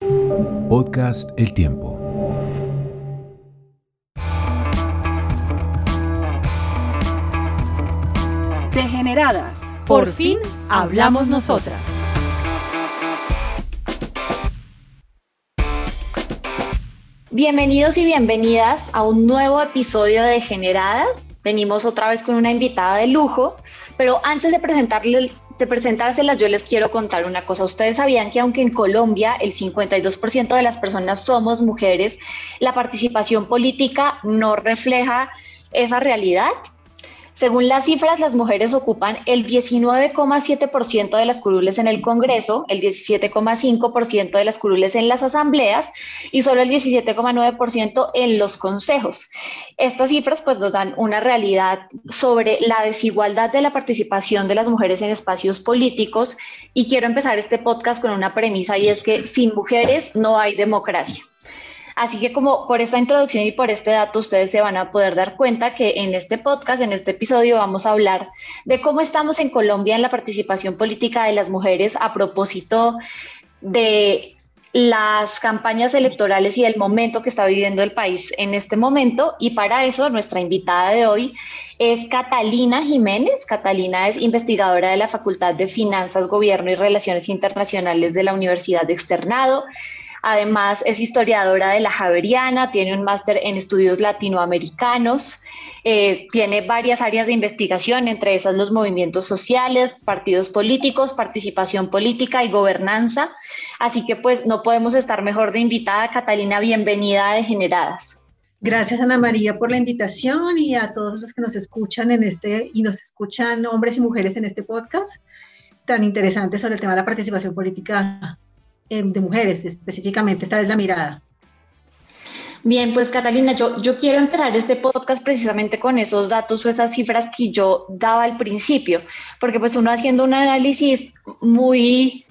Podcast El Tiempo. Degeneradas. Por fin hablamos nosotras. Bienvenidos y bienvenidas a un nuevo episodio de Degeneradas. Venimos otra vez con una invitada de lujo, pero antes de presentarles de presentárselas, yo les quiero contar una cosa. Ustedes sabían que aunque en Colombia el 52% de las personas somos mujeres, la participación política no refleja esa realidad. Según las cifras, las mujeres ocupan el 19,7% de las curules en el Congreso, el 17,5% de las curules en las asambleas y solo el 17,9% en los consejos. Estas cifras pues nos dan una realidad sobre la desigualdad de la participación de las mujeres en espacios políticos y quiero empezar este podcast con una premisa y es que sin mujeres no hay democracia. Así que como por esta introducción y por este dato, ustedes se van a poder dar cuenta que en este podcast, en este episodio, vamos a hablar de cómo estamos en Colombia en la participación política de las mujeres a propósito de las campañas electorales y el momento que está viviendo el país en este momento. Y para eso, nuestra invitada de hoy es Catalina Jiménez. Catalina es investigadora de la Facultad de Finanzas, Gobierno y Relaciones Internacionales de la Universidad de Externado. Además, es historiadora de la Javeriana, tiene un máster en estudios latinoamericanos, eh, tiene varias áreas de investigación, entre esas los movimientos sociales, partidos políticos, participación política y gobernanza. Así que pues no podemos estar mejor de invitada. Catalina, bienvenida a Degeneradas. Gracias Ana María por la invitación y a todos los que nos escuchan en este y nos escuchan hombres y mujeres en este podcast tan interesante sobre el tema de la participación política eh, de mujeres específicamente, esta es la mirada. Bien, pues Catalina, yo, yo quiero empezar este podcast precisamente con esos datos o esas cifras que yo daba al principio, porque pues uno haciendo un análisis muy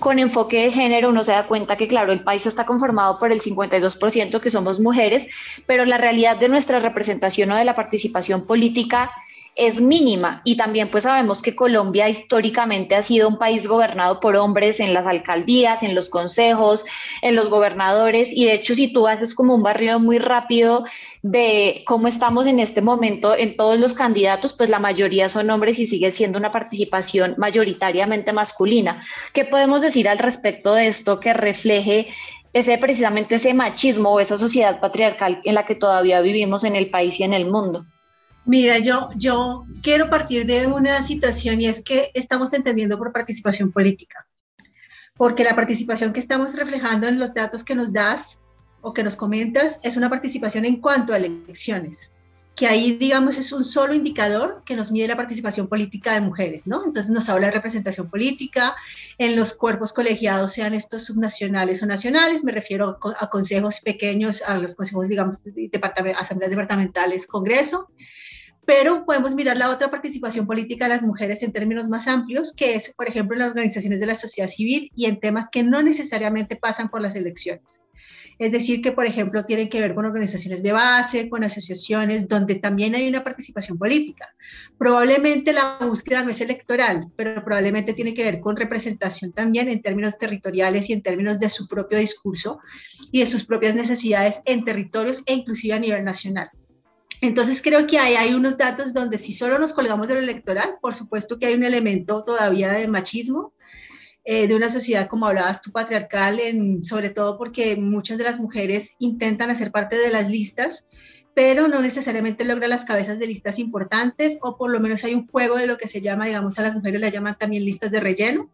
con enfoque de género, uno se da cuenta que, claro, el país está conformado por el 52% que somos mujeres, pero la realidad de nuestra representación o de la participación política es mínima y también pues sabemos que Colombia históricamente ha sido un país gobernado por hombres en las alcaldías, en los consejos, en los gobernadores y de hecho si tú haces como un barrio muy rápido de cómo estamos en este momento en todos los candidatos, pues la mayoría son hombres y sigue siendo una participación mayoritariamente masculina. ¿Qué podemos decir al respecto de esto que refleje ese precisamente ese machismo o esa sociedad patriarcal en la que todavía vivimos en el país y en el mundo? Mira, yo, yo quiero partir de una situación y es que estamos entendiendo por participación política, porque la participación que estamos reflejando en los datos que nos das o que nos comentas es una participación en cuanto a elecciones, que ahí, digamos, es un solo indicador que nos mide la participación política de mujeres, ¿no? Entonces nos habla de representación política en los cuerpos colegiados, sean estos subnacionales o nacionales, me refiero a consejos pequeños, a los consejos, digamos, de asambleas departamentales, Congreso, pero podemos mirar la otra participación política de las mujeres en términos más amplios, que es, por ejemplo, en las organizaciones de la sociedad civil y en temas que no necesariamente pasan por las elecciones. Es decir, que, por ejemplo, tienen que ver con organizaciones de base, con asociaciones donde también hay una participación política. Probablemente la búsqueda no es electoral, pero probablemente tiene que ver con representación también en términos territoriales y en términos de su propio discurso y de sus propias necesidades en territorios e inclusive a nivel nacional. Entonces creo que ahí hay unos datos donde si solo nos colgamos de lo electoral, por supuesto que hay un elemento todavía de machismo, eh, de una sociedad, como hablabas tú, patriarcal, sobre todo porque muchas de las mujeres intentan hacer parte de las listas, pero no necesariamente logran las cabezas de listas importantes, o por lo menos hay un juego de lo que se llama, digamos, a las mujeres le llaman también listas de relleno,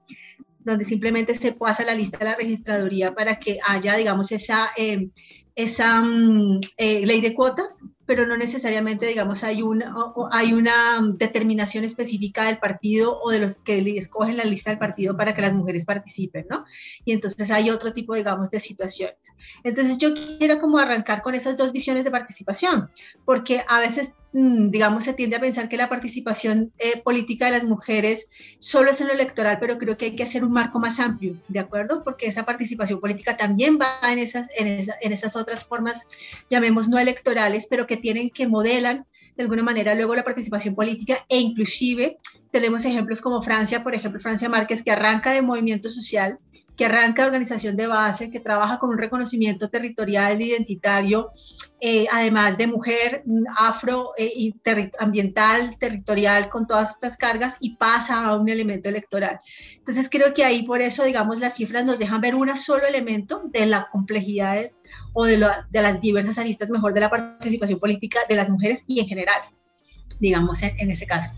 donde simplemente se pasa la lista a la registraduría para que haya, digamos, esa, eh, esa mm, eh, ley de cuotas, pero no necesariamente, digamos, hay una, hay una determinación específica del partido o de los que escogen la lista del partido para que las mujeres participen, ¿no? Y entonces hay otro tipo, digamos, de situaciones. Entonces yo quiero como arrancar con esas dos visiones de participación, porque a veces Mm, digamos, se tiende a pensar que la participación eh, política de las mujeres solo es en lo electoral, pero creo que hay que hacer un marco más amplio, ¿de acuerdo? Porque esa participación política también va en esas, en, en esas otras formas, llamemos no electorales, pero que tienen que modelan de alguna manera luego la participación política e inclusive tenemos ejemplos como Francia, por ejemplo, Francia Márquez, que arranca de movimiento social que arranca organización de base, que trabaja con un reconocimiento territorial, identitario, eh, además de mujer, mm, afro, eh, y ambiental, territorial, con todas estas cargas y pasa a un elemento electoral. Entonces creo que ahí por eso, digamos, las cifras nos dejan ver un solo elemento de la complejidad o de, de, las diversas aristas, mejor, de la participación política de las mujeres y en general, digamos, en ese caso.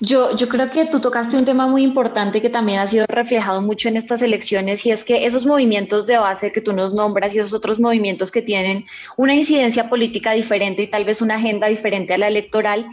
Yo, creo que tú tocaste un tema muy importante que también ha sido reflejado mucho en estas elecciones y es que esos movimientos de base que tú nos nombras y esos otros movimientos que tienen una incidencia política diferente y tal vez una agenda diferente a la electoral,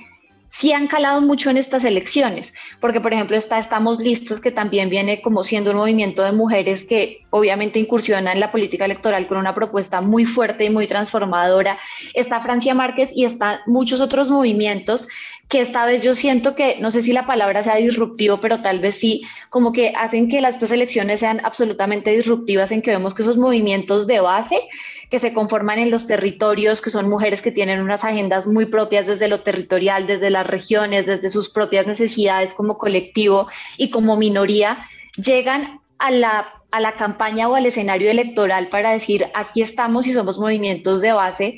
sí han calado mucho en estas elecciones, porque por ejemplo está Estamos Listos, que también viene como siendo un movimiento de mujeres que obviamente incursiona en la política electoral con una propuesta muy fuerte y muy transformadora. Está Francia Márquez y están muchos otros movimientos que esta vez yo siento que, no sé si la palabra sea disruptivo, pero tal vez sí, como que hacen que estas elecciones sean absolutamente disruptivas en que vemos que esos movimientos de base que se conforman en los territorios, que son mujeres que tienen unas agendas muy propias desde lo territorial, desde las regiones, desde sus propias necesidades como colectivo y como minoría, llegan a la, a la campaña o al escenario electoral para decir, aquí estamos y somos movimientos de base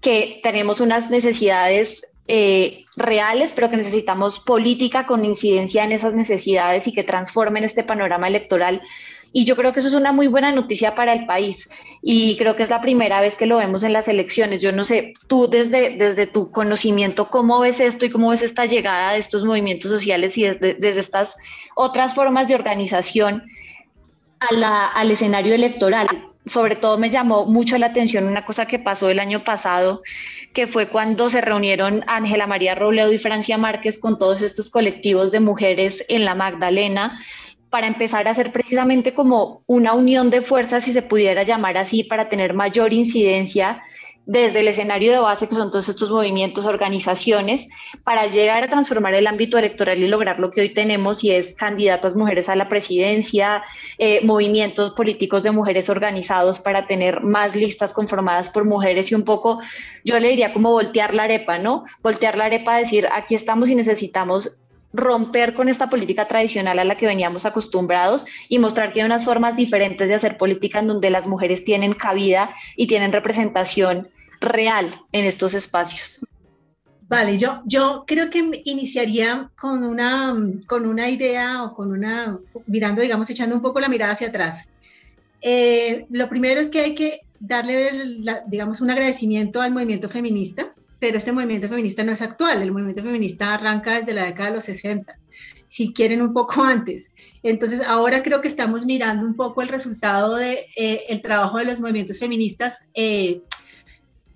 que tenemos unas necesidades eh, reales, pero que necesitamos política con incidencia en esas necesidades y que transformen este panorama electoral. Y yo creo que eso es una muy buena noticia para el país y creo que es la primera vez que lo vemos en las elecciones. Yo no sé, tú desde, desde tu conocimiento, ¿cómo ves esto y cómo ves esta llegada de estos movimientos sociales y desde, desde estas otras formas de organización a al escenario electoral? sobre todo me llamó mucho la atención una cosa que pasó el año pasado, que fue cuando se reunieron Ángela María Robledo y Francia Márquez con todos estos colectivos de mujeres en la Magdalena para empezar a hacer precisamente como una unión de fuerzas, si se pudiera llamar así, para tener mayor incidencia desde el escenario de base, que son todos estos movimientos, organizaciones, para llegar a transformar el ámbito electoral y lograr lo que hoy tenemos, y es candidatas mujeres a la presidencia, eh, movimientos políticos de mujeres organizados para tener más listas conformadas por mujeres y un poco, yo le diría como voltear la arepa, ¿no? Voltear la arepa, decir, aquí estamos y necesitamos romper con esta política tradicional a la que veníamos acostumbrados y mostrar que hay unas formas diferentes de hacer política en donde las mujeres tienen cabida y tienen representación real en estos espacios. Vale, yo, yo creo que iniciaría con una, con una idea o con una, mirando, digamos, echando un poco la mirada hacia atrás. Eh, lo primero es que hay que darle, digamos, un agradecimiento al movimiento feminista, pero este movimiento feminista no es actual, el movimiento feminista arranca desde la década de los 60, si quieren un poco antes. Entonces, ahora creo que estamos mirando un poco el resultado del de, eh, trabajo de los movimientos feministas. Eh,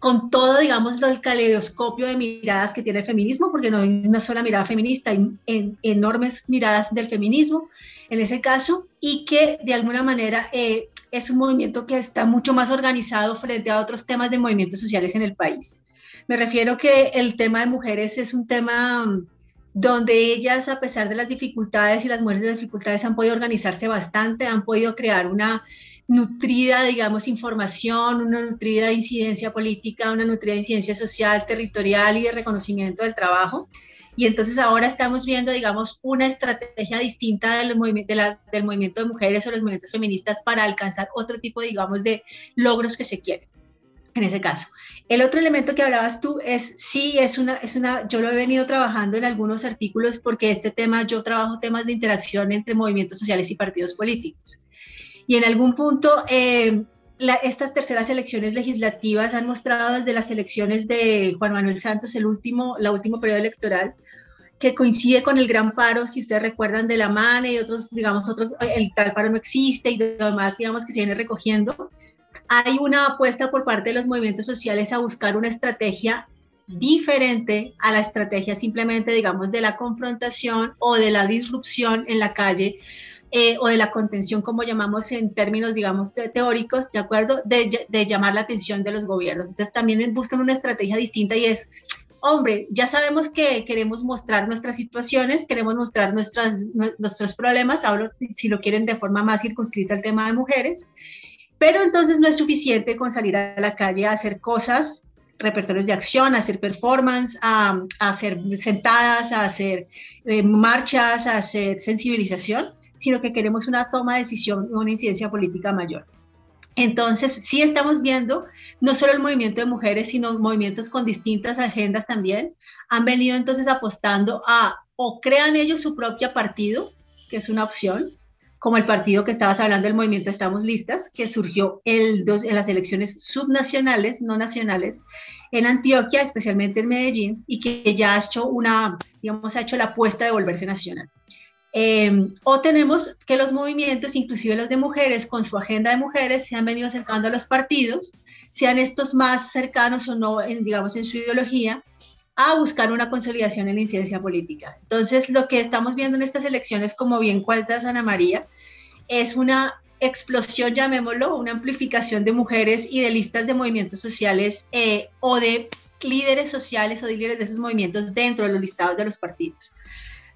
con todo, digamos, el caleidoscopio de miradas que tiene el feminismo, porque no hay una sola mirada feminista, hay enormes miradas del feminismo en ese caso, y que de alguna manera eh, es un movimiento que está mucho más organizado frente a otros temas de movimientos sociales en el país. Me refiero que el tema de mujeres es un tema mm, donde ellas, a pesar de las dificultades y las mujeres de dificultades, han podido organizarse bastante, han podido crear una nutrida, digamos, información, una nutrida incidencia política, una nutrida incidencia social, territorial y de reconocimiento del trabajo. Y entonces ahora estamos viendo, digamos, una estrategia distinta del, movimiento de del movimiento de mujeres o los movimientos feministas para alcanzar otro tipo, digamos, de logros que se quieren en ese caso. El otro elemento que hablabas tú es, sí, es una, es una, yo lo he venido trabajando en algunos artículos porque este tema, yo trabajo temas de interacción entre movimientos sociales y partidos políticos. Y en algún punto, eh, estas terceras elecciones legislativas han mostrado desde las elecciones de Juan Manuel Santos, el último, la último periodo electoral, que coincide con el gran paro, si ustedes recuerdan, de la MANE y otros, digamos, otros, el tal paro no existe y demás, digamos, que se viene recogiendo. hay una apuesta por parte de los movimientos sociales a buscar una estrategia diferente a la estrategia simplemente, digamos, de la confrontación o de la disrupción en la calle eh, o de la contención, como llamamos en términos, digamos, teóricos, ¿de acuerdo? De, llamar la atención de los gobiernos. Entonces también buscan una estrategia distinta y es, hombre, ya sabemos que queremos mostrar nuestras situaciones, queremos mostrar nuestras, nuestros problemas, hablo si lo quieren de forma más circunscrita al tema de mujeres, pero entonces no es suficiente con salir a la calle a hacer cosas repertorios de acción, a hacer performance, a, hacer sentadas, a hacer eh, marchas, a hacer sensibilización, sino que queremos una toma de decisión, una incidencia política mayor. Entonces, sí estamos viendo no solo el movimiento de mujeres, sino movimientos con distintas agendas también. Han venido entonces apostando a o crean ellos su propio partido, que es una opción, como el partido que estabas hablando, el movimiento Estamos Listas, que surgió el dos, en las elecciones subnacionales, no nacionales, en Antioquia, especialmente en Medellín, y que ya ha hecho una, digamos, ha hecho la apuesta de volverse nacional. Em, o tenemos que los movimientos, inclusive los de mujeres, con su agenda de mujeres, se han venido acercando a los partidos, sean estos más cercanos o no, digamos, en su ideología, a buscar una consolidación en la incidencia política. Entonces, lo que estamos viendo en estas elecciones, como bien cuenta Ana María, es una explosión, llamémoslo, una amplificación de mujeres y de listas de movimientos sociales eh, o de líderes sociales o de líderes de esos movimientos dentro de los listados de los partidos.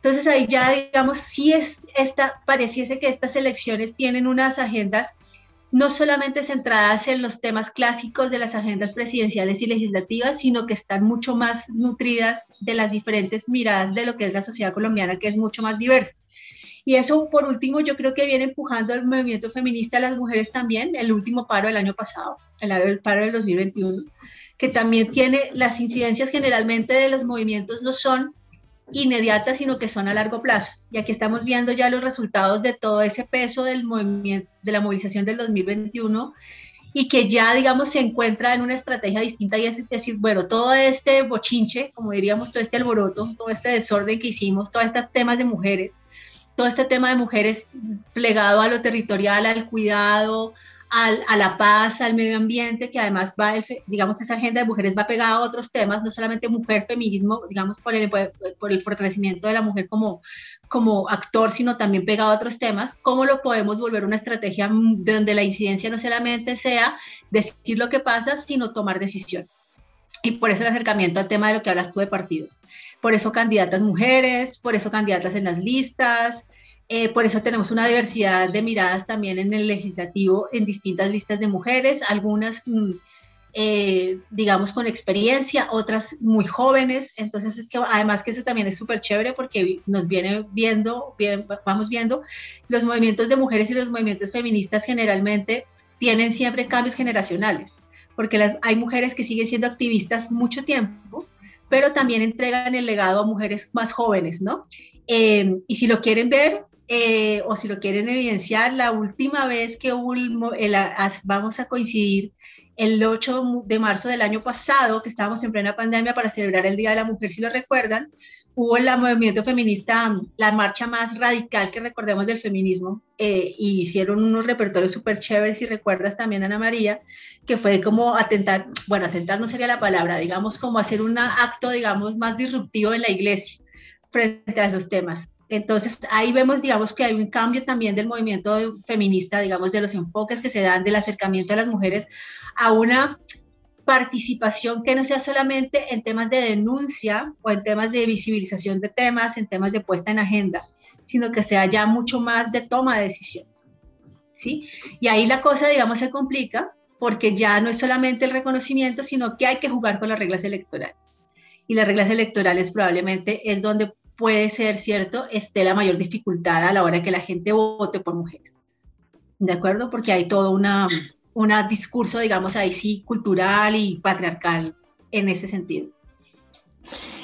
Entonces ahí ya, digamos, sí es esta, pareciese que estas elecciones tienen unas agendas no solamente centradas en los temas clásicos de las agendas presidenciales y legislativas, sino que están mucho más nutridas de las diferentes miradas de lo que es la sociedad colombiana, que es mucho más diversa. Y eso, por último, yo creo que viene empujando el movimiento feminista a las mujeres también, el último paro del año pasado, el paro del 2021, que también tiene las incidencias generalmente de los movimientos no son inmediatas, sino que son a largo plazo. Y aquí estamos viendo ya los resultados de todo ese peso del movimiento, de la movilización del 2021 y que ya, digamos, se encuentra en una estrategia distinta y es decir, bueno, todo este bochinche, como diríamos, todo este alboroto, todo este desorden que hicimos, todos estos temas de mujeres, todo este tema de mujeres plegado a lo territorial, al cuidado, a la paz, al medio ambiente, que además va, digamos, esa agenda de mujeres va pegada a otros temas, no solamente mujer, feminismo, digamos, por el, por el fortalecimiento de la mujer como, como actor, sino también pegado a otros temas, ¿cómo lo podemos volver una estrategia donde la incidencia no solamente sea decir lo que pasa, sino tomar decisiones? Y por eso el acercamiento al tema de lo que hablas tú de partidos. Por eso candidatas mujeres, por eso candidatas en las listas, eh, por eso tenemos una diversidad de miradas también en el legislativo, en distintas listas de mujeres, algunas, mm, eh, digamos, con experiencia, otras muy jóvenes. Entonces, que, además que eso también es súper chévere porque nos viene viendo, bien, vamos viendo, los movimientos de mujeres y los movimientos feministas generalmente tienen siempre cambios generacionales, porque las, hay mujeres que siguen siendo activistas mucho tiempo, pero también entregan el legado a mujeres más jóvenes, ¿no? Eh, y si lo quieren ver, eh, o si lo quieren evidenciar, la última vez que vamos a coincidir el 8 de marzo del año pasado, que estábamos en plena pandemia para celebrar el Día de la Mujer, si lo recuerdan, hubo el movimiento feminista, la marcha más radical que recordemos del feminismo, eh, y hicieron unos repertorios súper chéveres, si recuerdas también, Ana María, que fue como atentar, bueno, atentar no sería la palabra, digamos, como hacer un acto, digamos, más disruptivo en la iglesia frente a esos temas. Entonces ahí vemos, digamos, que hay un cambio también del movimiento feminista, digamos, de los enfoques que se dan del acercamiento a las mujeres a una participación que no sea solamente en temas de denuncia o en temas de visibilización de temas, en temas de puesta en agenda, sino que sea ya mucho más de toma de decisiones. ¿sí? Y ahí la cosa, digamos, se complica porque ya no es solamente el reconocimiento, sino que hay que jugar con las reglas electorales. Y las reglas electorales probablemente es donde puede ser, ¿cierto?, esté la mayor dificultad a la hora que la gente vote por mujeres. ¿De acuerdo? Porque hay todo una, una discurso, digamos, ahí sí, cultural y patriarcal en ese sentido.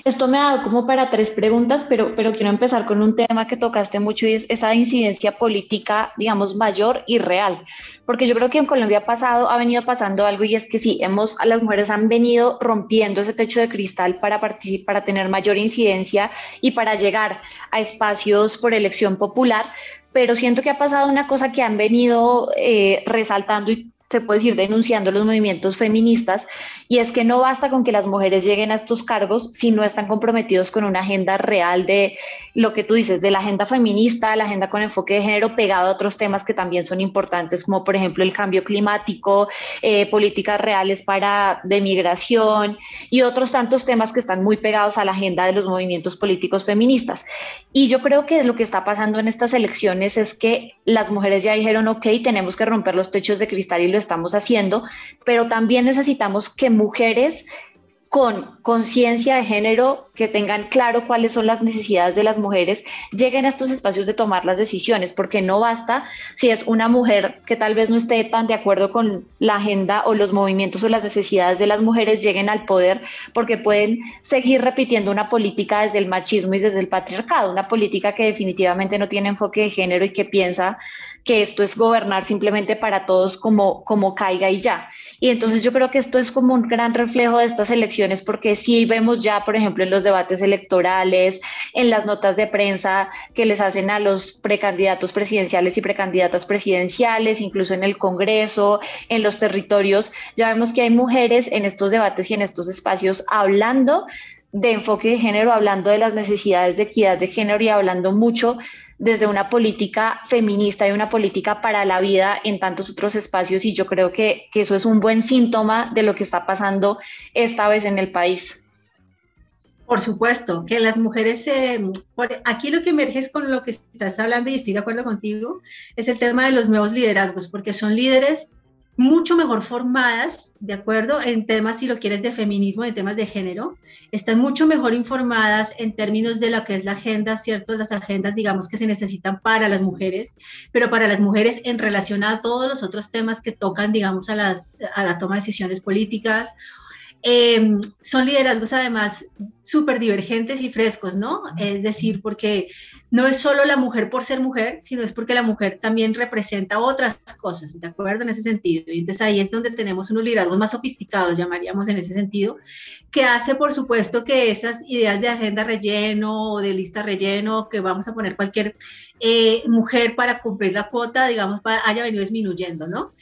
Esto me ha dado como para tres preguntas, pero, pero quiero empezar con un tema que tocaste mucho y es esa incidencia política, digamos, mayor y real. Porque yo creo que en Colombia ha pasado, ha venido pasando algo y es que sí, hemos, las mujeres han venido rompiendo ese techo de cristal para participar, para tener mayor incidencia y para llegar a espacios por elección popular, pero siento que ha pasado una cosa que han venido eh, resaltando y se puede decir, denunciando los movimientos feministas, y es que no basta con que las mujeres lleguen a estos cargos si no están comprometidos con una agenda real de lo que tú dices, de la agenda feminista, la agenda con enfoque de género, pegado a otros temas que también son importantes, como por ejemplo el cambio climático, eh, políticas reales para de migración y otros tantos temas que están muy pegados a la agenda de los movimientos políticos feministas. Y yo creo que lo que está pasando en estas elecciones es que las mujeres ya dijeron, ok, tenemos que romper los techos de cristal y lo estamos haciendo, pero también necesitamos que mujeres con conciencia de género, que tengan claro cuáles son las necesidades de las mujeres, lleguen a estos espacios de tomar las decisiones, porque no basta si es una mujer que tal vez no esté tan de acuerdo con la agenda o los movimientos o las necesidades de las mujeres, lleguen al poder, porque pueden seguir repitiendo una política desde el machismo y desde el patriarcado, una política que definitivamente no tiene enfoque de género y que piensa que esto es gobernar simplemente para todos como, como caiga y ya. Y entonces yo creo que esto es como un gran reflejo de estas elecciones, porque sí vemos ya, por ejemplo, en los debates electorales, en las notas de prensa que les hacen a los precandidatos presidenciales y precandidatas presidenciales, incluso en el Congreso, en los territorios, ya vemos que hay mujeres en estos debates y en estos espacios hablando de enfoque de género, hablando de las necesidades de equidad de género y hablando mucho desde una política feminista y una política para la vida en tantos otros espacios y yo creo que, eso es un buen síntoma de lo que está pasando esta vez en el país. Por supuesto, que las mujeres, aquí lo que emerge es con lo que estás hablando y estoy de acuerdo contigo, es el tema de los nuevos liderazgos, porque son líderes mucho mejor formadas, ¿de acuerdo? En temas, si lo quieres, de feminismo, en temas de género, están mucho mejor informadas en términos de lo que es la agenda, ¿cierto? Las agendas, digamos, que se necesitan para las mujeres, pero para las mujeres en relación a todos los otros temas que tocan, digamos, a, las, a la toma de decisiones políticas Em, son liderazgos además súper divergentes y frescos, ¿no? Es decir, porque no es solo la mujer por ser mujer, sino es porque la mujer también representa otras cosas, ¿de acuerdo? En ese sentido. Y entonces ahí es donde tenemos unos liderazgos más sofisticados, llamaríamos en ese sentido, que hace, por supuesto, que esas ideas de agenda relleno o de lista relleno, que vamos a poner cualquier eh, mujer para cumplir la cuota, digamos, haya venido disminuyendo, ¿no?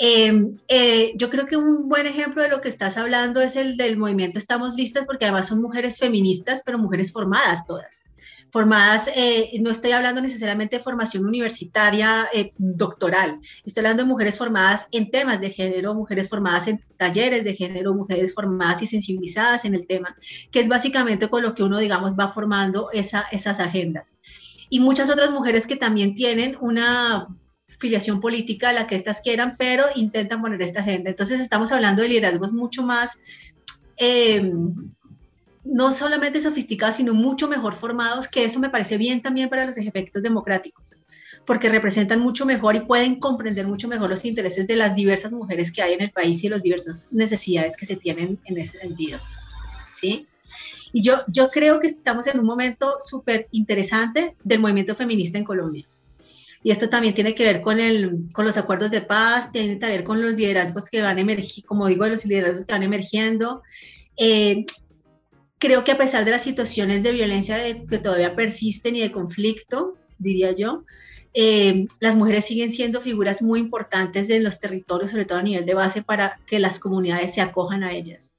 Em, eh, yo creo que un buen ejemplo de lo que estás hablando es el del movimiento Estamos Listas, porque además son mujeres feministas, pero mujeres formadas todas. Formadas, eh, no estoy hablando necesariamente de formación universitaria eh, doctoral, estoy hablando de mujeres formadas en temas de género, mujeres formadas en talleres de género, mujeres formadas y sensibilizadas en el tema, que es básicamente con lo que uno, digamos, va formando esa, esas agendas. Y muchas otras mujeres que también tienen una filiación política, la que éstas quieran, pero intentan poner esta agenda. Entonces estamos hablando de liderazgos mucho más, eh, no solamente sofisticados, sino mucho mejor formados, que eso me parece bien también para los efectos democráticos, porque representan mucho mejor y pueden comprender mucho mejor los intereses de las diversas mujeres que hay en el país y las diversas necesidades que se tienen en ese sentido. ¿Sí? Y yo, yo creo que estamos en un momento súper interesante del movimiento feminista en Colombia. Y esto también tiene que ver con, el, con los acuerdos de paz, tiene que ver con los liderazgos que van emergiendo, como digo, los liderazgos que van emergiendo. Eh, creo que a pesar de las situaciones de violencia que todavía persisten y de conflicto, diría yo, eh, las mujeres siguen siendo figuras muy importantes en los territorios, sobre todo a nivel de base, para que las comunidades se acojan a ellas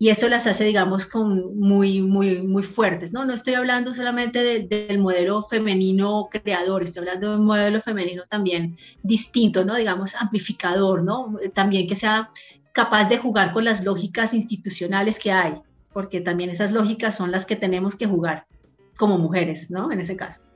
y eso las hace, digamos, con muy, muy, muy fuertes, ¿no? No estoy hablando solamente del modelo femenino creador, estoy hablando de un modelo femenino también distinto, ¿no? Digamos, amplificador, ¿no? También que sea capaz de jugar con las lógicas institucionales que hay, porque también esas lógicas son las que tenemos que jugar como mujeres, ¿no? En ese caso.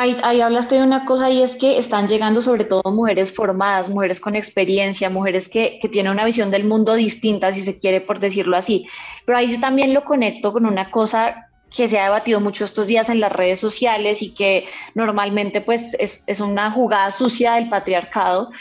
Ahí, hablaste de una cosa y es que están llegando sobre todo mujeres formadas, mujeres con experiencia, mujeres que, que, tienen una visión del mundo distinta, si se quiere por decirlo así. Pero ahí yo también lo conecto con una cosa que se ha debatido mucho estos días en las redes sociales y que normalmente pues es, es una jugada sucia del patriarcado.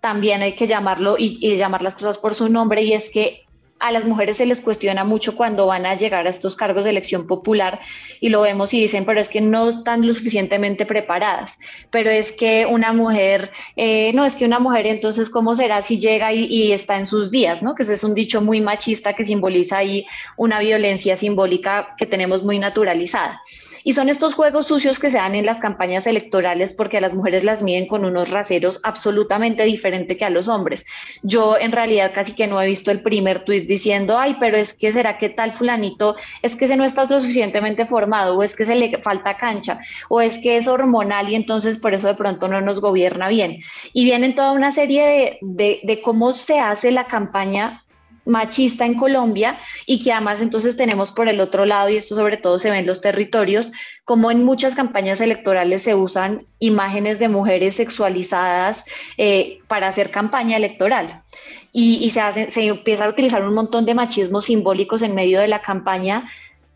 También hay que llamarlo y llamar las cosas por su nombre y es que a las mujeres se les cuestiona mucho cuando van a llegar a estos cargos de elección popular y lo vemos y dicen, pero es que no están lo suficientemente preparadas, pero es que una mujer, eh, no es que una mujer entonces, ¿cómo será si llega y, está en sus días? ¿no? Que ese es un dicho muy machista que simboliza ahí una violencia simbólica que tenemos muy naturalizada. Y son estos juegos sucios que se dan en las campañas electorales porque a las mujeres las miden con unos raseros absolutamente diferentes que a los hombres. Yo en realidad casi que no he visto el primer tuit diciendo, ay, pero es que será que tal fulanito, es que se no está lo suficientemente formado o es que se le falta cancha o es que es hormonal y entonces por eso de pronto no nos gobierna bien. Y vienen toda una serie de, de cómo se hace la campaña machista en Colombia y que además entonces tenemos por el otro lado, y esto sobre todo se ve en los territorios, como en muchas campañas electorales se usan imágenes de mujeres sexualizadas eh, para hacer campaña electoral. Y, se, hace, se empieza a utilizar un montón de machismos simbólicos en medio de la campaña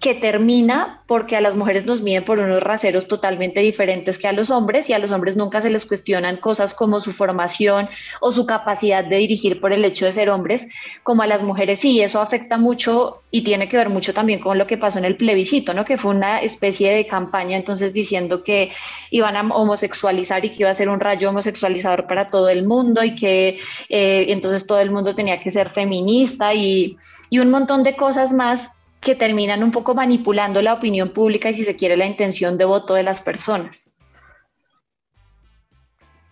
que termina porque a las mujeres nos miden por unos raseros totalmente diferentes que a los hombres y a los hombres nunca se les cuestionan cosas como su formación o su capacidad de dirigir por el hecho de ser hombres, como a las mujeres sí, eso afecta mucho y tiene que ver mucho también con lo que pasó en el plebiscito, ¿no? Que fue una especie de campaña entonces diciendo que iban a homosexualizar y que iba a ser un rayo homosexualizador para todo el mundo y que eh, entonces todo el mundo tenía que ser feminista y, y un montón de cosas más que terminan un poco manipulando la opinión pública y si se quiere la intención de voto de las personas.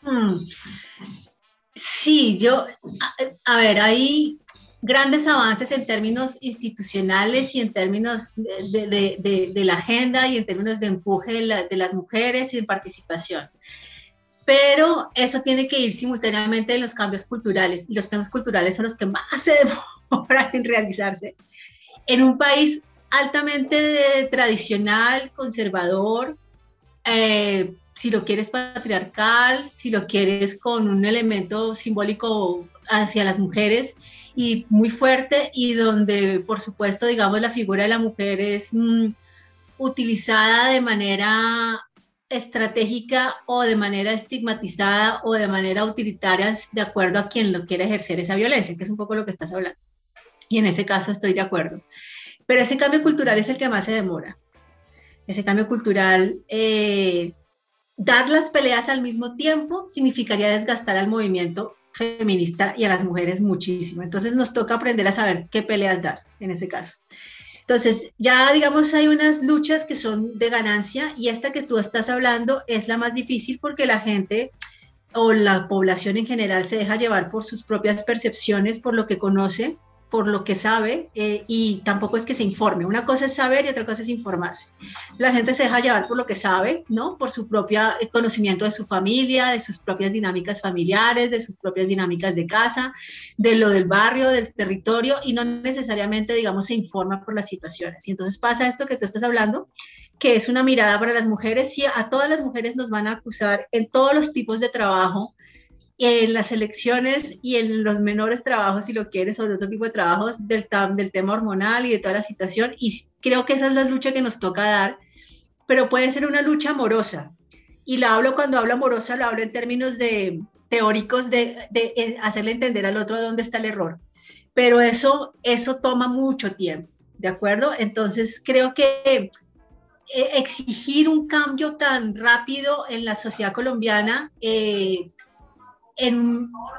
Hmm. Sí, yo, a, ver, hay grandes avances en términos institucionales y en términos de, la agenda y en términos de empuje de, las mujeres y de participación. Pero eso tiene que ir simultáneamente en los cambios culturales y los cambios culturales son los que más se demoran en realizarse en un país altamente tradicional, conservador, eh, si lo quieres patriarcal, si lo quieres con un elemento simbólico hacia las mujeres y muy fuerte y donde por supuesto digamos la figura de la mujer es mm, utilizada de manera estratégica o de manera estigmatizada o de manera utilitaria de acuerdo a quien lo quiere ejercer esa violencia, que es un poco lo que estás hablando y en ese caso estoy de acuerdo. Pero ese cambio cultural es el que más se demora. Ese cambio cultural, eh, dar las peleas al mismo tiempo significaría desgastar al movimiento feminista y a las mujeres muchísimo. Entonces nos toca aprender a saber qué peleas dar en ese caso. Entonces, ya digamos, hay unas luchas que son de ganancia y esta que tú estás hablando es la más difícil porque la gente o la población en general se deja llevar por sus propias percepciones, por lo que conoce por lo que sabe eh, y tampoco es que se informe. Una cosa es saber y otra cosa es informarse. La gente se deja llevar por lo que sabe, ¿no? Por su propio eh, conocimiento de su familia, de sus propias dinámicas familiares, de sus propias dinámicas de casa, de lo del barrio, del territorio y no necesariamente, digamos, se informa por las situaciones. Y entonces pasa esto que tú estás hablando, que es una mirada para las mujeres. Sí, a todas las mujeres nos van a acusar en todos los tipos de trabajo en las elecciones y en los menores trabajos, si lo quieres, o de otro tipo de trabajos, del, del tema hormonal y de toda la situación. Y creo que esa es la lucha que nos toca dar, pero puede ser una lucha amorosa. Y la hablo cuando hablo amorosa, lo hablo en términos de teóricos de, de eh, hacerle entender al otro dónde está el error. Pero eso, eso toma mucho tiempo, ¿de acuerdo? Entonces creo que eh, exigir un cambio tan rápido en la sociedad colombiana eh,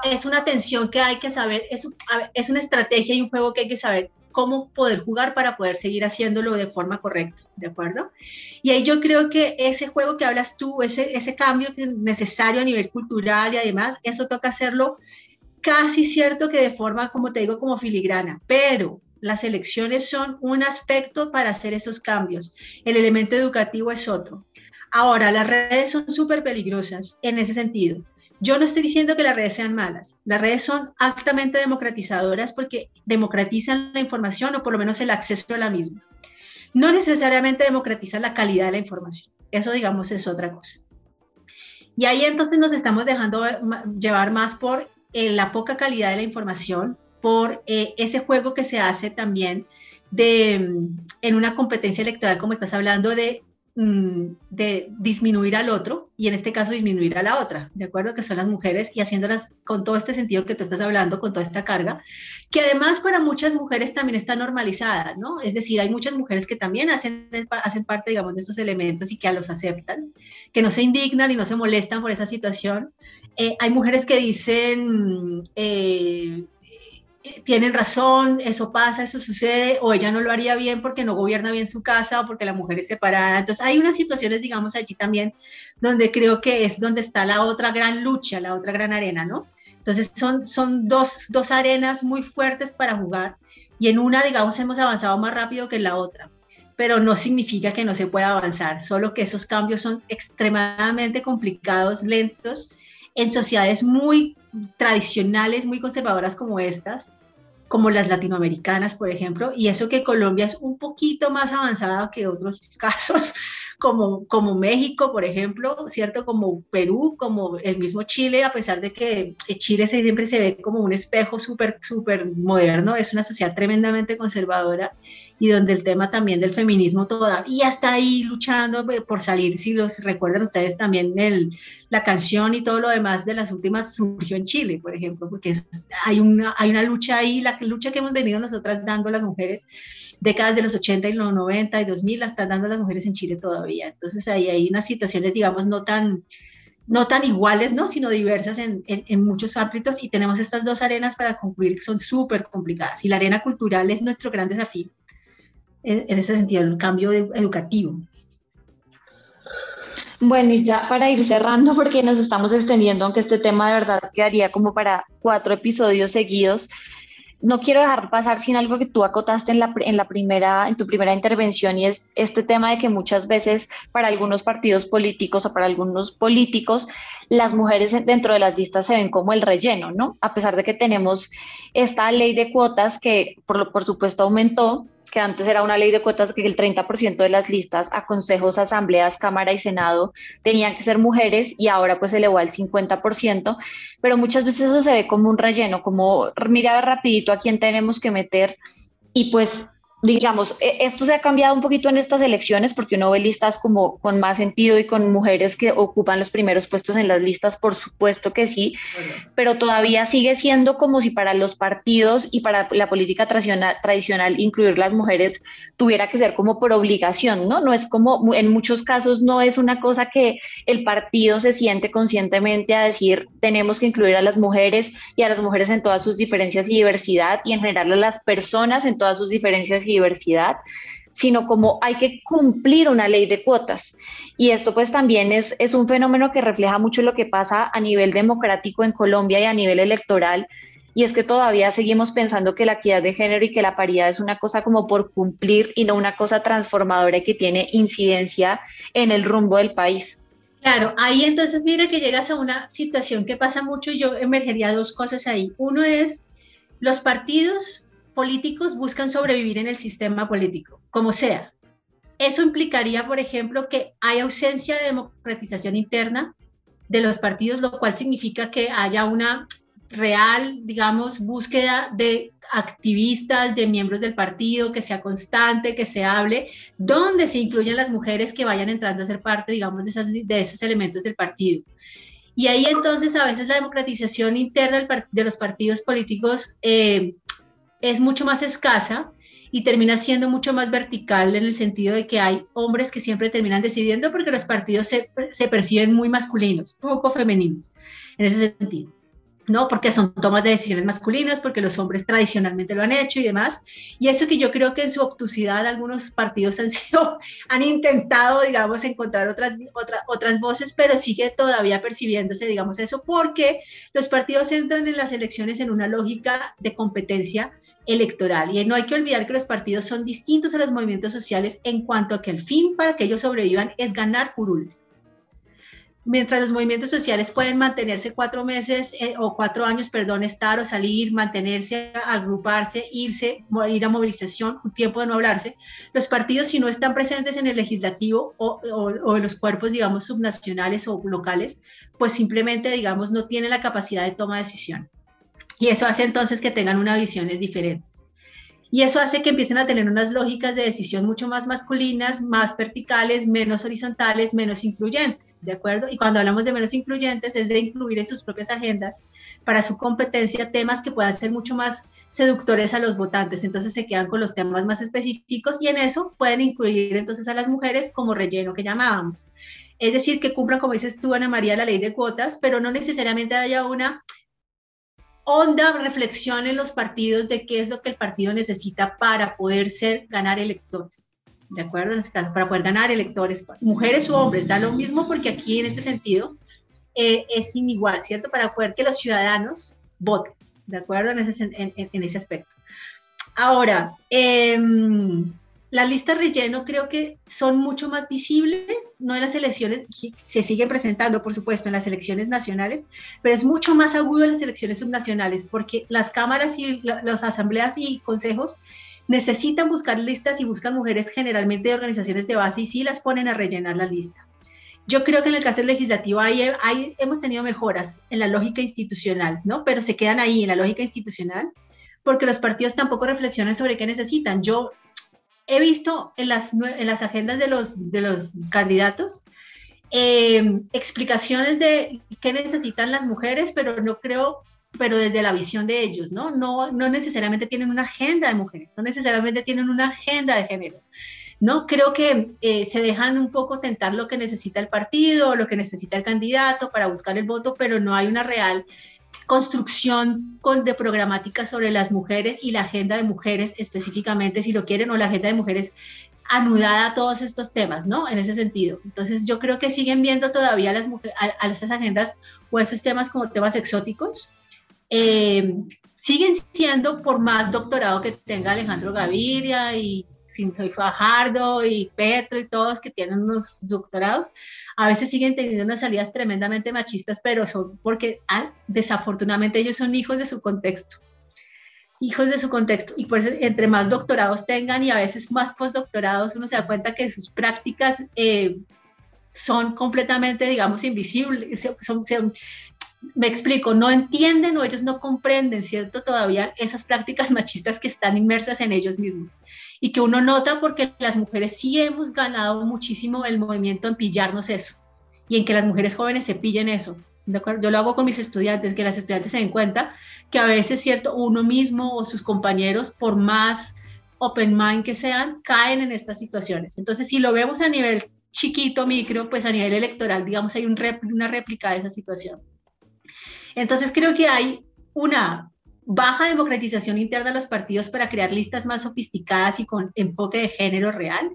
es una tensión que hay que saber, es, una estrategia y un juego que hay que saber cómo poder jugar para poder seguir haciéndolo de forma correcta, ¿de acuerdo? Y ahí yo creo que ese juego que hablas tú, ese, ese cambio necesario a nivel cultural y además, eso toca hacerlo casi cierto que de forma, como te digo, como filigrana, pero las elecciones son un aspecto para hacer esos cambios. El elemento educativo es otro. Ahora, las redes son súper peligrosas en ese sentido. Yo no estoy diciendo que las redes sean malas. Las redes son altamente democratizadoras porque democratizan la información o por lo menos el acceso a la misma. No necesariamente democratizan la calidad de la información. Eso, digamos, es otra cosa. Y ahí entonces nos estamos dejando llevar más por eh, la poca calidad de la información, por eh, ese juego que se hace también mm, en una competencia electoral, como estás hablando, de de disminuir al otro y en este caso disminuir a la otra, ¿de acuerdo? Que son las mujeres y haciéndolas con todo este sentido que tú estás hablando, con toda esta carga, que además para muchas mujeres también está normalizada, ¿no? Es decir, hay muchas mujeres que también hacen, hacen parte, digamos, de estos elementos y que los aceptan, que no se indignan y no se molestan por esa situación. Eh, hay mujeres que dicen... Eh, tienen razón, eso pasa, eso sucede, o ella no lo haría bien porque no gobierna bien su casa o porque la mujer es separada. Entonces hay unas situaciones, digamos, allí también donde creo que es donde está la otra gran lucha, la otra gran arena, ¿no? Entonces son, son dos, dos arenas muy fuertes para jugar y en una, digamos, hemos avanzado más rápido que en la otra pero no significa que no se pueda avanzar, solo que esos cambios son extremadamente complicados, lentos, en sociedades muy tradicionales, muy conservadoras como estas, como las latinoamericanas, por ejemplo, y eso que Colombia es un poquito más avanzada que otros casos, como, como México, por ejemplo, ¿cierto? Como Perú, como el mismo Chile, a pesar de que Chile siempre se ve como un espejo súper, súper moderno, es una sociedad tremendamente conservadora y donde el tema también del feminismo todavía está ahí luchando por salir, si los recuerdan ustedes también el, la canción y todo lo demás de las últimas surgió en Chile, por ejemplo, porque hay, una, hay una lucha ahí, la lucha que hemos venido nosotras dando las mujeres décadas de los 80 y los 90 y 2000 la están dando las mujeres en Chile todavía. Entonces ahí hay unas situaciones, digamos, no tan, no tan iguales, ¿no? sino diversas en, en, muchos ámbitos y tenemos estas dos arenas para concluir que son súper complicadas. Y la arena cultural es nuestro gran desafío en, en ese sentido, el cambio educativo. Bueno, y ya para ir cerrando, porque nos estamos extendiendo, aunque este tema de verdad quedaría como para cuatro episodios seguidos, no quiero dejar pasar sin algo que tú acotaste en la, en la primera, en tu primera intervención y es este tema de que muchas veces para algunos partidos políticos o para algunos políticos las mujeres dentro de las listas se ven como el relleno, ¿no? A pesar de que tenemos esta ley de cuotas que por, por supuesto aumentó, que antes era una ley de cuotas que el 30% de las listas a consejos, asambleas, Cámara y Senado tenían que ser mujeres y ahora pues se elevó al 50%, pero muchas veces eso se ve como un relleno, como mira rapidito a quién tenemos que meter y pues digamos, e, esto se ha cambiado un poquito en estas elecciones porque uno ve listas como con más sentido y con mujeres que ocupan los primeros puestos en las listas, por supuesto que sí, pero todavía sigue siendo como si para los partidos y para la política tradicional, tradicional incluir las mujeres tuviera que ser como por obligación, ¿no? No es como, en muchos casos no es una cosa que el partido se siente conscientemente a decir, tenemos que incluir a las mujeres y a las mujeres en todas sus diferencias y diversidad y en general a las personas en todas sus diferencias y diversidad, sino como hay que cumplir una ley de cuotas. Y esto pues también es, es un fenómeno que refleja mucho lo que pasa a nivel democrático en Colombia y a nivel electoral. Y es que todavía seguimos pensando que la equidad de género y que la paridad es una cosa como por cumplir y no una cosa transformadora que tiene incidencia en el rumbo del país. Claro, ahí entonces mira que llegas a una situación que pasa mucho y yo emergería dos cosas ahí. Uno es los partidos políticos buscan sobrevivir en el sistema político, como sea. Eso implicaría, por ejemplo, que hay ausencia de democratización interna de los partidos, lo cual significa que haya una real, digamos, búsqueda de activistas, de miembros del partido, que sea constante, que se hable, donde se incluyan las mujeres que vayan entrando a ser parte, digamos, de, esos elementos del partido. Y ahí entonces a veces la democratización interna de los partidos políticos eh, es mucho más escasa y termina siendo mucho más vertical en el sentido de que hay hombres que siempre terminan decidiendo porque los partidos se, se perciben muy masculinos, poco femeninos, en ese sentido. ¿No? Porque son tomas de decisiones masculinas, porque los hombres tradicionalmente lo han hecho y demás. Y eso que yo creo que en su obtusidad algunos partidos han sido, han intentado, digamos, encontrar otras, otras voces, pero sigue todavía percibiéndose, digamos, eso, porque los partidos entran en las elecciones en una lógica de competencia electoral. Y no hay que olvidar que los partidos son distintos a los movimientos sociales en cuanto a que el fin para que ellos sobrevivan es ganar curules mientras los movimientos sociales pueden mantenerse cuatro meses eh, o cuatro años, perdón, estar o salir, mantenerse, agruparse, irse, ir a movilización, un tiempo de no hablarse, los partidos si no están presentes en el legislativo o, o, en los cuerpos, digamos, subnacionales o locales, pues simplemente, digamos, no tienen la capacidad de toma de decisión. Y eso hace entonces que tengan unas visiones diferentes. Y eso hace que empiecen a tener unas lógicas de decisión mucho más masculinas, más verticales, menos horizontales, menos incluyentes, ¿de acuerdo? Y cuando hablamos de menos incluyentes es de incluir en sus propias agendas para su competencia temas que puedan ser mucho más seductores a los votantes. Entonces se quedan con los temas más específicos y en eso pueden incluir entonces a las mujeres como relleno que llamábamos. Es decir, que cumplan, como dices tú, Ana María, la ley de cuotas, pero no necesariamente haya una honda reflexión en los partidos de qué es lo que el partido necesita para poder ser, ganar electores. ¿De acuerdo? En este caso, para poder ganar electores, mujeres u hombres, da lo mismo porque aquí en este sentido eh, es inigual, ¿cierto? Para poder que los ciudadanos voten, ¿de acuerdo? En ese, en, ese aspecto. Ahora, eh, las listas relleno creo que son mucho más visibles, no en las elecciones, se siguen presentando, por supuesto, en las elecciones nacionales, pero es mucho más agudo en las elecciones subnacionales, porque las cámaras y las asambleas y consejos necesitan buscar listas y buscan mujeres generalmente de organizaciones de base y sí las ponen a rellenar la lista. Yo creo que en el caso legislativo ahí, ahí hemos tenido mejoras en la lógica institucional, ¿no? Pero se quedan ahí en la lógica institucional porque los partidos tampoco reflexionan sobre qué necesitan. Yo he visto en las, en las agendas de los, de los candidatos eh, explicaciones de qué necesitan las mujeres, pero no creo, pero desde la visión de ellos, ¿no? No, no necesariamente tienen una agenda de mujeres, no necesariamente tienen una agenda de género. No creo que eh, se dejan un poco tentar lo que necesita el partido, lo que necesita el candidato para buscar el voto, pero no hay una real construcción con, de programática sobre las mujeres y la agenda de mujeres específicamente, si lo quieren, o la agenda de mujeres anudada a todos estos temas, ¿no? En ese sentido. Entonces yo creo que siguen viendo todavía a, las mujeres, a, estas agendas o esos temas como temas exóticos. Eh, siguen siendo, por más doctorado que tenga Alejandro Gaviria y Cintia Fajardo y Petro y todos que tienen unos doctorados, a veces siguen teniendo unas salidas tremendamente machistas, pero son porque ah, desafortunadamente ellos son hijos de su contexto hijos de su contexto y por eso entre más doctorados tengan y a veces más postdoctorados uno se da cuenta que sus prácticas eh, son completamente, digamos, invisibles, me explico, no entienden o ellos no comprenden, ¿cierto? Todavía esas prácticas machistas que están inmersas en ellos mismos y que uno nota porque las mujeres sí hemos ganado muchísimo el movimiento en pillarnos eso y en que las mujeres jóvenes se pillen eso. Yo lo hago con mis estudiantes, que las estudiantes se den cuenta que a veces, ¿cierto? Uno mismo o sus compañeros, por más open mind que sean, caen en estas situaciones. Entonces, si lo vemos a nivel chiquito, micro, pues a nivel electoral, digamos, hay un una réplica de esa situación. Entonces creo que hay una baja democratización interna de los partidos para crear listas más sofisticadas y con enfoque de género real.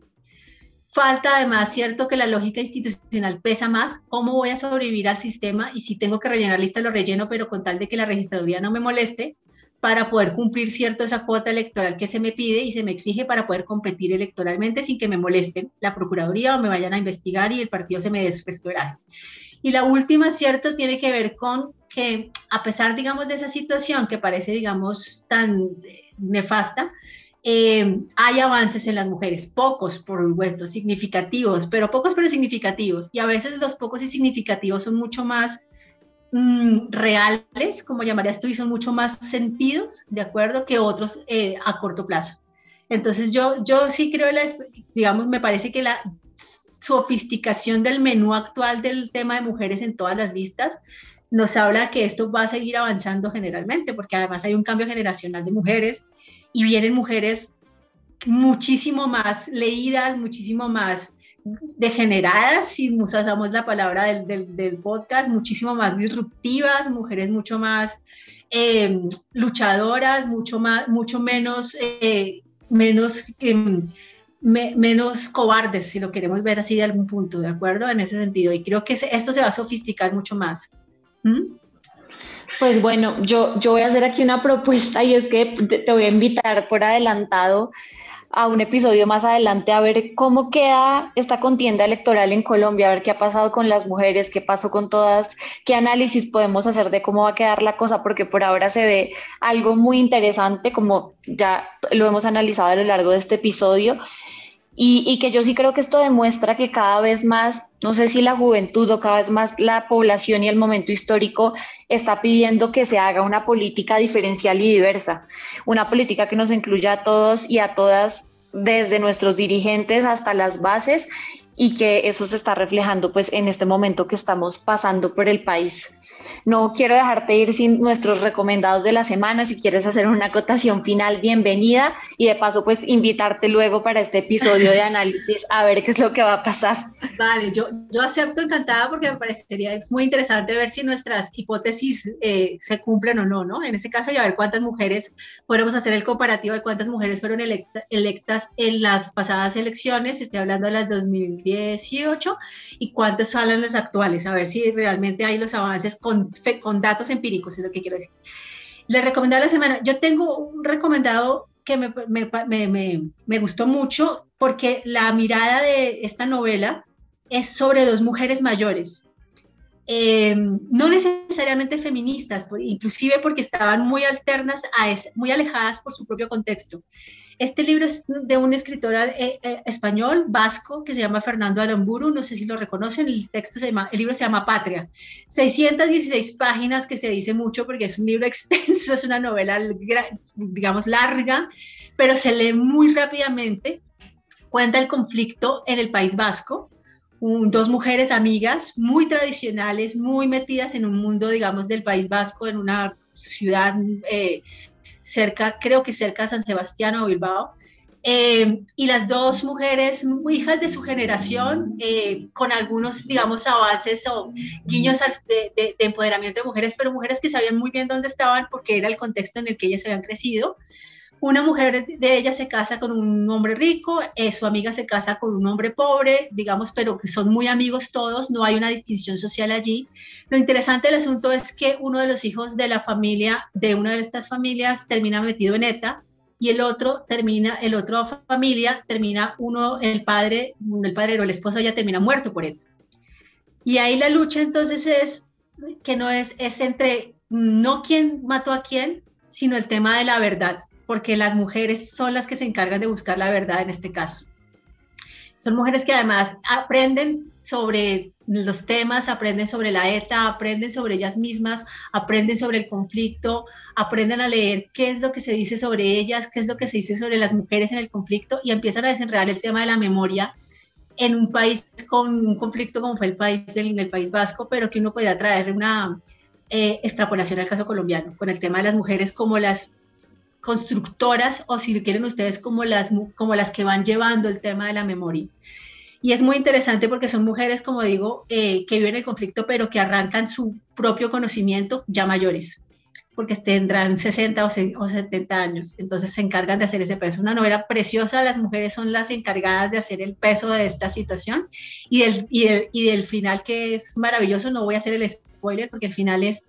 Falta además, cierto, que la lógica institucional pesa más. ¿Cómo voy a sobrevivir al sistema? Y si tengo que rellenar lista, lo relleno, pero con tal de que la registraduría no me moleste para poder cumplir, cierto, esa cuota electoral que se me pide y se me exige para poder competir electoralmente sin que me molesten la Procuraduría o me vayan a investigar y el partido se me desrespetará. Y la última, cierto, tiene que ver con que a pesar, digamos, de esa situación que parece, digamos, tan eh, nefasta, eh, hay avances en las mujeres, pocos, por supuesto, significativos, pero pocos pero significativos. Y a veces los pocos y significativos son mucho más mm, reales, como llamarías tú, y son mucho más sentidos, ¿de acuerdo?, que otros eh, a corto plazo. Entonces yo, yo sí creo, la, digamos, me parece que la sofisticación del menú actual del tema de mujeres en todas las listas nos habla que esto va a seguir avanzando generalmente, porque además hay un cambio generacional de mujeres y vienen mujeres muchísimo más leídas, muchísimo más degeneradas, si usamos la palabra del, del, podcast, muchísimo más disruptivas, mujeres mucho más eh, luchadoras, mucho, más, mucho menos, eh, menos em, menos cobardes, si lo queremos ver así de algún punto, ¿de acuerdo? En ese sentido. Y creo que esto se va a sofisticar mucho más. ¿Mm? Pues bueno, yo, yo voy a hacer aquí una propuesta y es que te, voy a invitar por adelantado a un episodio más adelante a ver cómo queda esta contienda electoral en Colombia, a ver qué ha pasado con las mujeres, qué pasó con todas, qué análisis podemos hacer de cómo va a quedar la cosa, porque por ahora se ve algo muy interesante, como ya lo hemos analizado a lo largo de este episodio, y, que yo sí creo que esto demuestra que cada vez más, no sé si la juventud o cada vez más la población y el momento histórico está pidiendo que se haga una política diferencial y diversa, una política que nos incluya a todos y a todas desde nuestros dirigentes hasta las bases y que eso se está reflejando pues en este momento que estamos pasando por el país. No quiero dejarte ir sin nuestros recomendados de la semana. Si quieres hacer una acotación final, bienvenida. Y de paso, pues invitarte luego para este episodio de análisis a ver qué es lo que va a pasar. Vale, yo, yo acepto encantada porque me parecería es muy interesante ver si nuestras hipótesis eh, se cumplen o no, ¿no? En ese caso, y a ver cuántas mujeres, podemos hacer el comparativo de cuántas mujeres fueron electas en las pasadas elecciones, estoy hablando de las 2018, y cuántas salen las actuales, a ver si realmente hay los avances con con datos empíricos, es lo que quiero decir. Le recomendaba la semana, yo tengo un recomendado que me, me, me, me, gustó mucho porque la mirada de esta novela es sobre dos mujeres mayores. Em, no necesariamente feministas, inclusive porque estaban muy alternas, a muy alejadas por su propio contexto. Este libro es de un escritor eh, eh, español, vasco, que se llama Fernando Aramburu, no sé si lo reconocen, el, texto se llama, el libro se llama Patria. 616 páginas, que se dice mucho porque es un libro extenso, es una novela, digamos, larga, pero se lee muy rápidamente. Cuenta el conflicto en el País Vasco, dos mujeres amigas muy tradicionales, muy metidas en un mundo, digamos, del País Vasco, en una ciudad eh, cerca, creo que cerca de San Sebastián o Bilbao. Eh, y las dos mujeres, hijas de su generación, eh, con algunos, digamos, avances o guiños de, de, empoderamiento de mujeres, pero mujeres que sabían muy bien dónde estaban porque era el contexto en el que ellas habían crecido. Una mujer de ella se casa con un hombre rico, eh, su amiga se casa con un hombre pobre, digamos, pero que son muy amigos todos, no hay una distinción social allí. Lo interesante del asunto es que uno de los hijos de la familia, de una de estas familias, termina metido en ETA y el otro termina, el otro familia termina, uno, el padre, el padre o el esposo ya termina muerto por ETA. Y ahí la lucha entonces es que no es, es entre no quién mató a quién, sino el tema de la verdad porque las mujeres son las que se encargan de buscar la verdad en este caso. Son mujeres que además aprenden sobre los temas, aprenden sobre la ETA, aprenden sobre ellas mismas, aprenden sobre el conflicto, aprenden a leer qué es lo que se dice sobre ellas, qué es lo que se dice sobre las mujeres en el conflicto y empiezan a desenredar el tema de la memoria en un país con un conflicto como fue el país del, el País Vasco, pero que uno podría traer una eh, extrapolación al caso colombiano, con el tema de las mujeres como las constructoras o si quieren ustedes como las, como las que van llevando el tema de la memoria. Y es muy interesante porque son mujeres, como digo, eh, que viven el conflicto, pero que arrancan su propio conocimiento ya mayores, porque tendrán 60 o, 70 años. Entonces se encargan de hacer ese peso. Una novela preciosa, las mujeres son las encargadas de hacer el peso de esta situación y del, y del, y del final que es maravilloso. No voy a hacer el spoiler porque el final es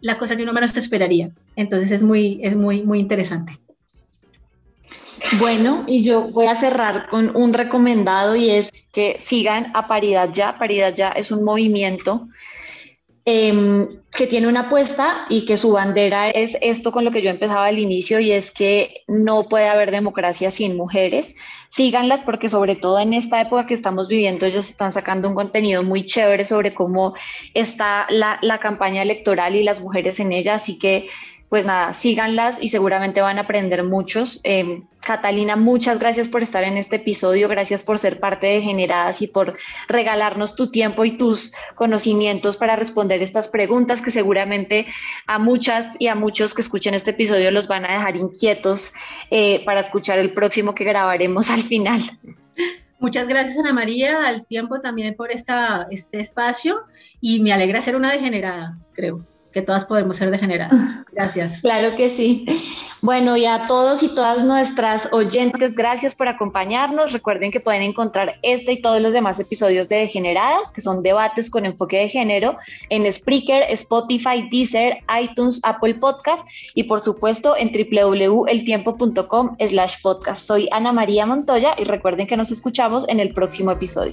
la cosa que uno menos esperaría. Entonces es muy, es muy, muy interesante. Bueno, y yo voy a cerrar con un recomendado y es que sigan a Paridad Ya. Paridad Ya es un movimiento em, que tiene una apuesta y que su bandera es esto con lo que yo empezaba al inicio y es que no puede haber democracia sin mujeres síganlas porque sobre todo en esta época que estamos viviendo ellos están sacando un contenido muy chévere sobre cómo está la, la campaña electoral y las mujeres en ella, así que pues nada, síganlas y seguramente van a aprender muchos. Em, Catalina, muchas gracias por estar en este episodio, gracias por ser parte de Generadas y por regalarnos tu tiempo y tus conocimientos para responder estas preguntas que seguramente a muchas y a muchos que escuchen este episodio los van a dejar inquietos eh, para escuchar el próximo que grabaremos al final. Muchas gracias Ana María, al tiempo también por esta, este espacio y me alegra ser una degenerada, creo que todas podemos ser degeneradas. Gracias. Claro que sí. Bueno, y a todos y todas nuestras oyentes, gracias por acompañarnos. Recuerden que pueden encontrar este y todos los demás episodios de Degeneradas, que son debates con enfoque de género, en Spreaker, Spotify, Deezer, iTunes, Apple Podcast y por supuesto en www.eltiempo.com slash podcast. Soy Ana María Montoya y recuerden que nos escuchamos en el próximo episodio.